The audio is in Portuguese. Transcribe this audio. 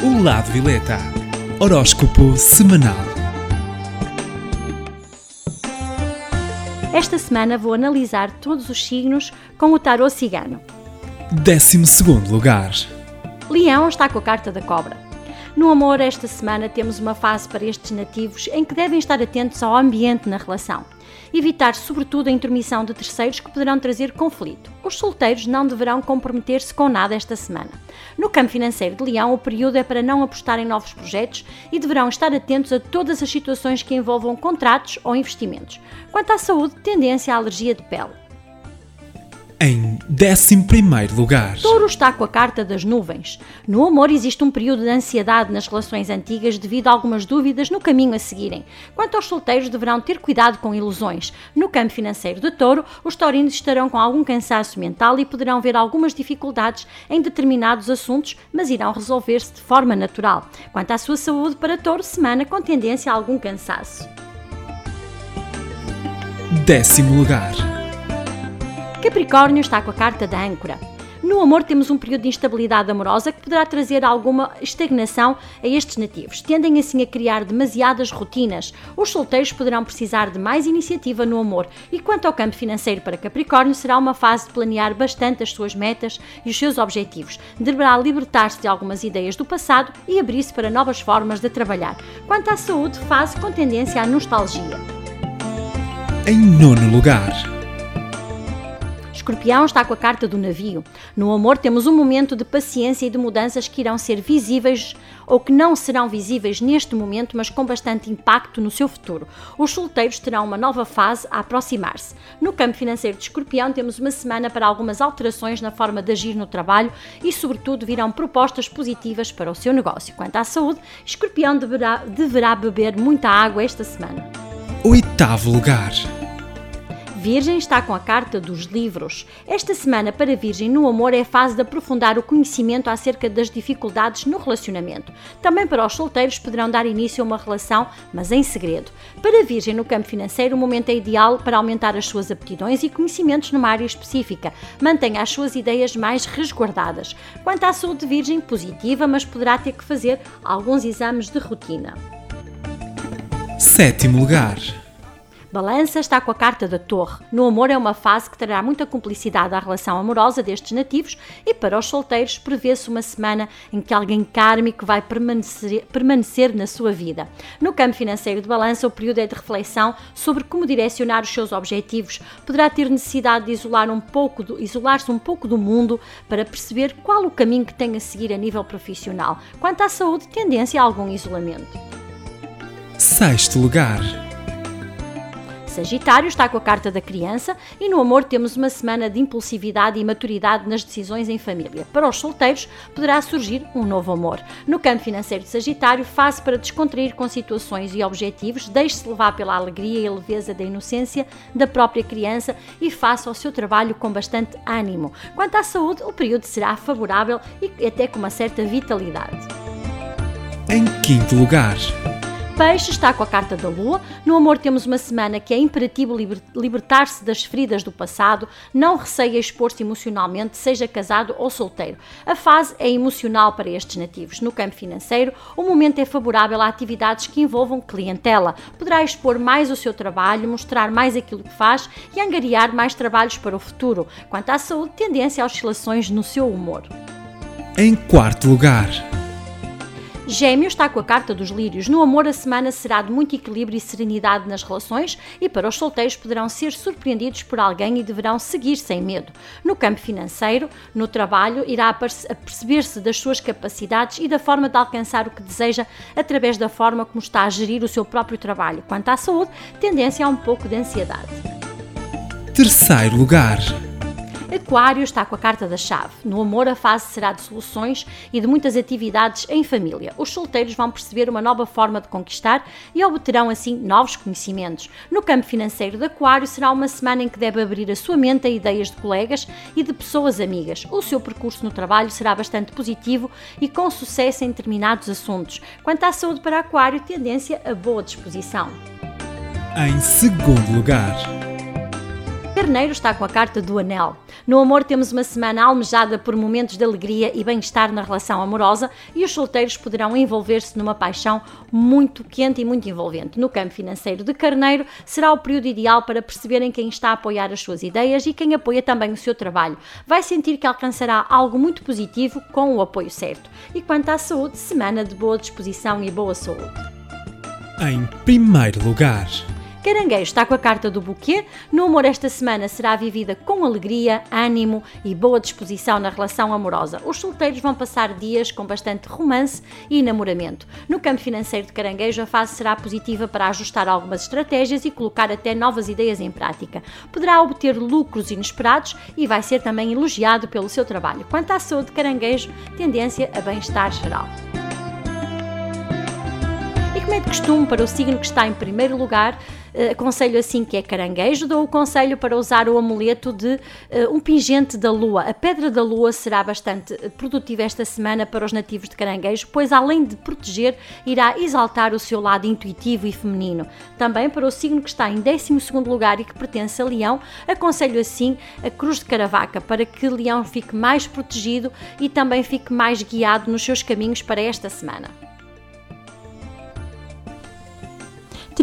O Lado Violeta. Horóscopo semanal. Esta semana vou analisar todos os signos com o tarô cigano. 12 segundo lugar. Leão está com a carta da cobra. No amor, esta semana temos uma fase para estes nativos em que devem estar atentos ao ambiente na relação. Evitar, sobretudo, a intermissão de terceiros que poderão trazer conflito. Os solteiros não deverão comprometer-se com nada esta semana. No campo financeiro de Leão, o período é para não apostar em novos projetos e deverão estar atentos a todas as situações que envolvam contratos ou investimentos. Quanto à saúde, tendência à alergia de pele. Em 11 lugar. Touro está com a carta das nuvens. No amor existe um período de ansiedade nas relações antigas devido a algumas dúvidas no caminho a seguirem. Quanto aos solteiros, deverão ter cuidado com ilusões. No campo financeiro de touro, os taurinos estarão com algum cansaço mental e poderão ver algumas dificuldades em determinados assuntos, mas irão resolver-se de forma natural. Quanto à sua saúde, para touro, semana com tendência a algum cansaço. Décimo lugar. Capricórnio está com a carta da âncora. No amor temos um período de instabilidade amorosa que poderá trazer alguma estagnação a estes nativos. Tendem assim a criar demasiadas rotinas. Os solteiros poderão precisar de mais iniciativa no amor. E quanto ao campo financeiro para Capricórnio, será uma fase de planear bastante as suas metas e os seus objetivos. Deverá libertar-se de algumas ideias do passado e abrir-se para novas formas de trabalhar. Quanto à saúde, fase com tendência à nostalgia. Em nono lugar. Escorpião está com a carta do navio. No amor temos um momento de paciência e de mudanças que irão ser visíveis ou que não serão visíveis neste momento, mas com bastante impacto no seu futuro. Os solteiros terão uma nova fase a aproximar-se. No campo financeiro de Escorpião temos uma semana para algumas alterações na forma de agir no trabalho e, sobretudo, virão propostas positivas para o seu negócio. Quanto à saúde, Escorpião deverá, deverá beber muita água esta semana. Oitavo lugar. Virgem está com a carta dos livros. Esta semana para Virgem no amor é a fase de aprofundar o conhecimento acerca das dificuldades no relacionamento. Também para os solteiros poderão dar início a uma relação, mas em segredo. Para Virgem no campo financeiro, o momento é ideal para aumentar as suas aptidões e conhecimentos numa área específica. Mantenha as suas ideias mais resguardadas. Quanto à saúde de Virgem, positiva, mas poderá ter que fazer alguns exames de rotina. Sétimo lugar. Balança está com a carta da Torre. No amor é uma fase que trará muita cumplicidade à relação amorosa destes nativos e para os solteiros prevê-se uma semana em que alguém kármico vai permanecer, permanecer na sua vida. No campo financeiro de Balança, o período é de reflexão sobre como direcionar os seus objetivos. Poderá ter necessidade de isolar um pouco isolar-se um pouco do mundo para perceber qual o caminho que tem a seguir a nível profissional. Quanto à saúde, tendência a algum isolamento. Sexto lugar. Sagitário está com a carta da criança e no amor temos uma semana de impulsividade e maturidade nas decisões em família. Para os solteiros, poderá surgir um novo amor. No campo financeiro de Sagitário, fase para descontrair com situações e objetivos, deixe-se levar pela alegria e leveza da inocência da própria criança e faça o seu trabalho com bastante ânimo. Quanto à saúde, o período será favorável e até com uma certa vitalidade. Em quinto lugar. Peixe está com a carta da lua. No amor temos uma semana que é imperativo liber libertar-se das feridas do passado, não receia expor-se emocionalmente, seja casado ou solteiro. A fase é emocional para estes nativos. No campo financeiro, o momento é favorável a atividades que envolvam clientela. Poderá expor mais o seu trabalho, mostrar mais aquilo que faz e angariar mais trabalhos para o futuro. Quanto à saúde, tendência a oscilações no seu humor. Em quarto lugar. Gêmeo está com a carta dos lírios. No amor, a semana será de muito equilíbrio e serenidade nas relações e para os solteiros poderão ser surpreendidos por alguém e deverão seguir sem medo. No campo financeiro, no trabalho, irá perceber-se das suas capacidades e da forma de alcançar o que deseja através da forma como está a gerir o seu próprio trabalho. Quanto à saúde, tendência a um pouco de ansiedade. Terceiro lugar. Aquário está com a carta da chave. No amor, a fase será de soluções e de muitas atividades em família. Os solteiros vão perceber uma nova forma de conquistar e obterão assim novos conhecimentos. No campo financeiro de Aquário, será uma semana em que deve abrir a sua mente a ideias de colegas e de pessoas amigas. O seu percurso no trabalho será bastante positivo e com sucesso em determinados assuntos. Quanto à saúde para Aquário, tendência a boa disposição. Em segundo lugar. Carneiro está com a carta do anel. No amor temos uma semana almejada por momentos de alegria e bem-estar na relação amorosa e os solteiros poderão envolver-se numa paixão muito quente e muito envolvente. No campo financeiro de Carneiro será o período ideal para perceberem quem está a apoiar as suas ideias e quem apoia também o seu trabalho. Vai sentir que alcançará algo muito positivo com o apoio certo. E quanto à saúde, semana de boa disposição e boa saúde. Em primeiro lugar. Caranguejo está com a carta do buquê. No amor, esta semana será vivida com alegria, ânimo e boa disposição na relação amorosa. Os solteiros vão passar dias com bastante romance e enamoramento. No campo financeiro de Caranguejo, a fase será positiva para ajustar algumas estratégias e colocar até novas ideias em prática. Poderá obter lucros inesperados e vai ser também elogiado pelo seu trabalho. Quanto à saúde de Caranguejo, tendência a bem-estar geral. E como é de costume para o signo que está em primeiro lugar, aconselho assim que é caranguejo, dou o conselho para usar o amuleto de uh, um pingente da lua. A pedra da lua será bastante eh, produtiva esta semana para os nativos de caranguejo, pois além de proteger, irá exaltar o seu lado intuitivo e feminino. Também para o signo que está em 12 lugar e que pertence a leão, aconselho assim a cruz de caravaca, para que leão fique mais protegido e também fique mais guiado nos seus caminhos para esta semana.